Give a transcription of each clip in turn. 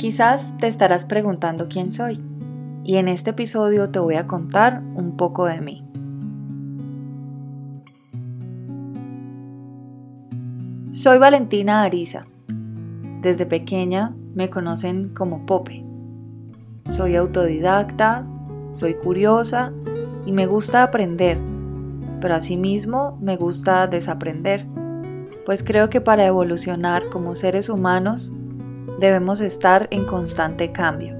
Quizás te estarás preguntando quién soy y en este episodio te voy a contar un poco de mí. Soy Valentina Ariza. Desde pequeña me conocen como Pope. Soy autodidacta, soy curiosa y me gusta aprender, pero asimismo me gusta desaprender, pues creo que para evolucionar como seres humanos debemos estar en constante cambio.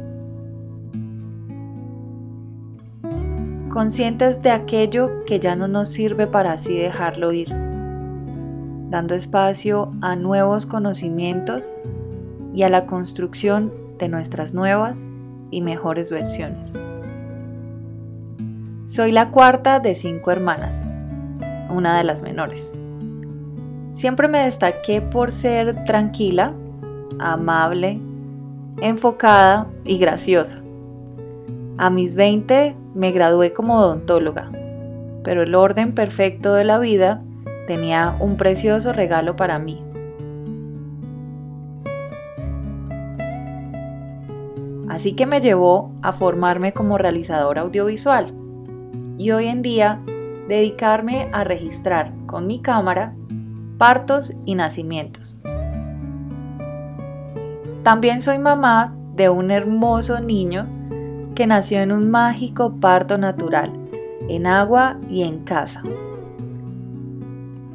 Conscientes de aquello que ya no nos sirve para así dejarlo ir, dando espacio a nuevos conocimientos y a la construcción de nuestras nuevas y mejores versiones. Soy la cuarta de cinco hermanas, una de las menores. Siempre me destaqué por ser tranquila, amable, enfocada y graciosa. A mis 20 me gradué como odontóloga, pero el orden perfecto de la vida tenía un precioso regalo para mí. Así que me llevó a formarme como realizadora audiovisual y hoy en día dedicarme a registrar con mi cámara partos y nacimientos. También soy mamá de un hermoso niño que nació en un mágico parto natural, en agua y en casa.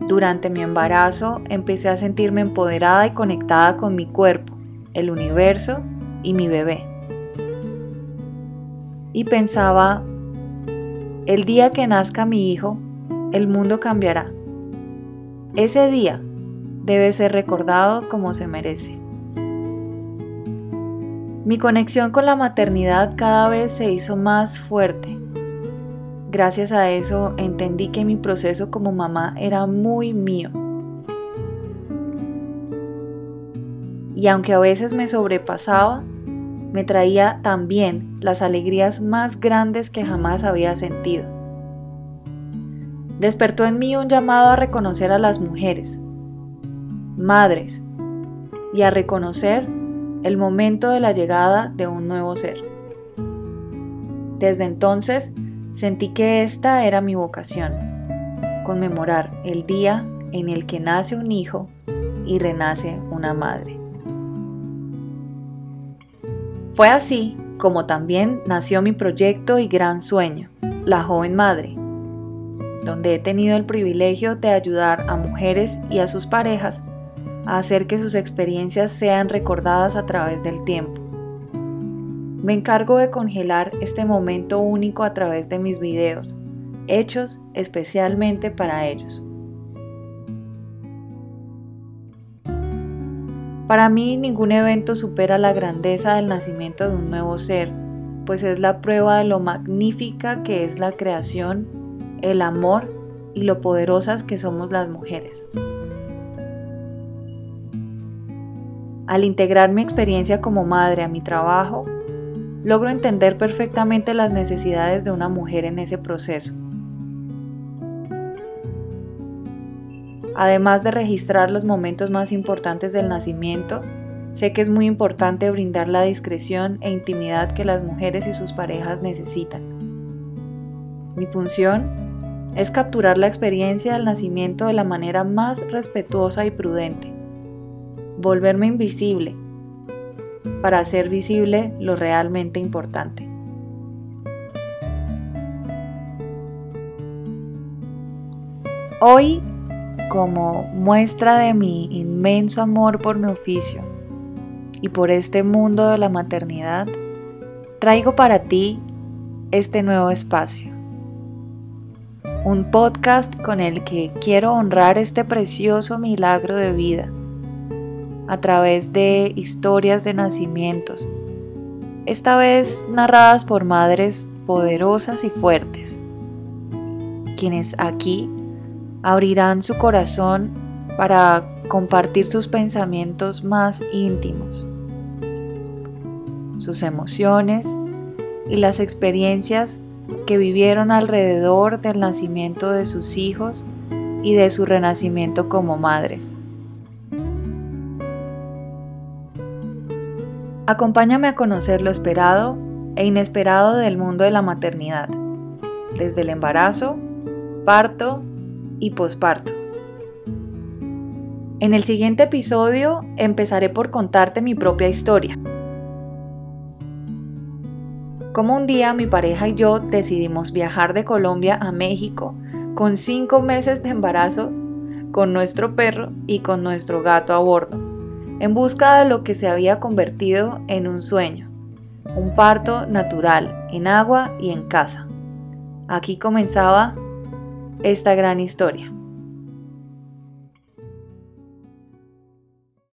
Durante mi embarazo empecé a sentirme empoderada y conectada con mi cuerpo, el universo y mi bebé. Y pensaba, el día que nazca mi hijo, el mundo cambiará. Ese día debe ser recordado como se merece. Mi conexión con la maternidad cada vez se hizo más fuerte. Gracias a eso entendí que mi proceso como mamá era muy mío. Y aunque a veces me sobrepasaba, me traía también las alegrías más grandes que jamás había sentido. Despertó en mí un llamado a reconocer a las mujeres, madres, y a reconocer el momento de la llegada de un nuevo ser. Desde entonces sentí que esta era mi vocación, conmemorar el día en el que nace un hijo y renace una madre. Fue así como también nació mi proyecto y gran sueño, La Joven Madre, donde he tenido el privilegio de ayudar a mujeres y a sus parejas a hacer que sus experiencias sean recordadas a través del tiempo. Me encargo de congelar este momento único a través de mis videos, hechos especialmente para ellos. Para mí ningún evento supera la grandeza del nacimiento de un nuevo ser, pues es la prueba de lo magnífica que es la creación, el amor y lo poderosas que somos las mujeres. Al integrar mi experiencia como madre a mi trabajo, logro entender perfectamente las necesidades de una mujer en ese proceso. Además de registrar los momentos más importantes del nacimiento, sé que es muy importante brindar la discreción e intimidad que las mujeres y sus parejas necesitan. Mi función es capturar la experiencia del nacimiento de la manera más respetuosa y prudente volverme invisible para hacer visible lo realmente importante. Hoy, como muestra de mi inmenso amor por mi oficio y por este mundo de la maternidad, traigo para ti este nuevo espacio. Un podcast con el que quiero honrar este precioso milagro de vida a través de historias de nacimientos, esta vez narradas por madres poderosas y fuertes, quienes aquí abrirán su corazón para compartir sus pensamientos más íntimos, sus emociones y las experiencias que vivieron alrededor del nacimiento de sus hijos y de su renacimiento como madres. Acompáñame a conocer lo esperado e inesperado del mundo de la maternidad, desde el embarazo, parto y posparto. En el siguiente episodio empezaré por contarte mi propia historia. Como un día mi pareja y yo decidimos viajar de Colombia a México con cinco meses de embarazo, con nuestro perro y con nuestro gato a bordo, en busca de lo que se había convertido en un sueño, un parto natural, en agua y en casa. Aquí comenzaba esta gran historia.